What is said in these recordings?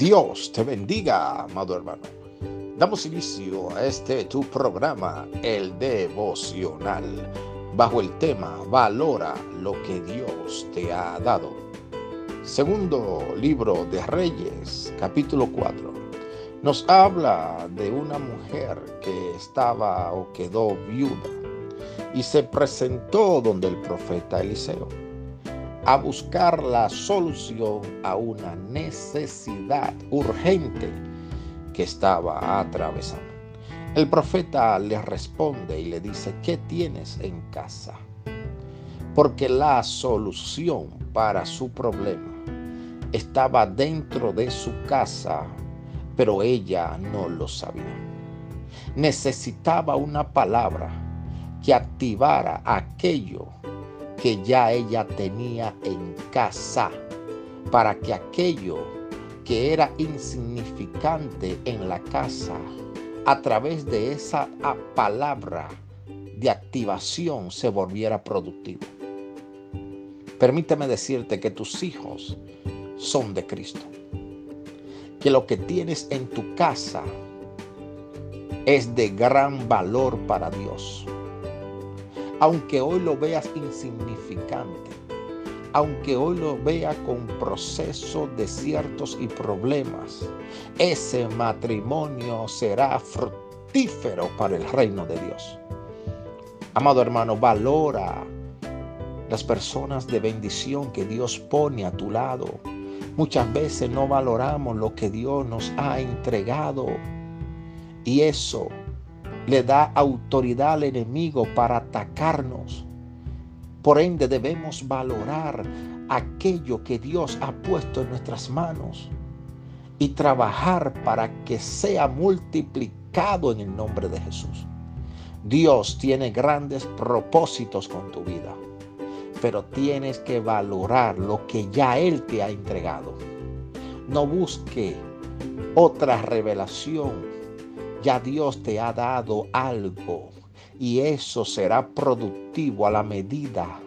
Dios te bendiga, amado hermano. Damos inicio a este tu programa, el devocional, bajo el tema Valora lo que Dios te ha dado. Segundo libro de Reyes, capítulo 4. Nos habla de una mujer que estaba o quedó viuda y se presentó donde el profeta Eliseo a buscar la solución a una necesidad urgente que estaba atravesando. El profeta le responde y le dice, ¿qué tienes en casa? Porque la solución para su problema estaba dentro de su casa, pero ella no lo sabía. Necesitaba una palabra que activara aquello que ya ella tenía en casa, para que aquello que era insignificante en la casa, a través de esa palabra de activación se volviera productivo. Permíteme decirte que tus hijos son de Cristo. Que lo que tienes en tu casa es de gran valor para Dios aunque hoy lo veas insignificante, aunque hoy lo veas con procesos, desiertos y problemas, ese matrimonio será fructífero para el reino de Dios. Amado hermano, valora las personas de bendición que Dios pone a tu lado. Muchas veces no valoramos lo que Dios nos ha entregado y eso le da autoridad al enemigo para atacarnos. Por ende debemos valorar aquello que Dios ha puesto en nuestras manos y trabajar para que sea multiplicado en el nombre de Jesús. Dios tiene grandes propósitos con tu vida, pero tienes que valorar lo que ya Él te ha entregado. No busque otra revelación ya Dios te ha dado algo y eso será productivo a la medida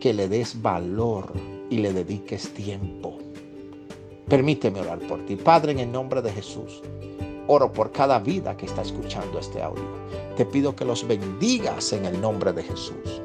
que le des valor y le dediques tiempo. Permíteme orar por ti. Padre, en el nombre de Jesús, oro por cada vida que está escuchando este audio. Te pido que los bendigas en el nombre de Jesús.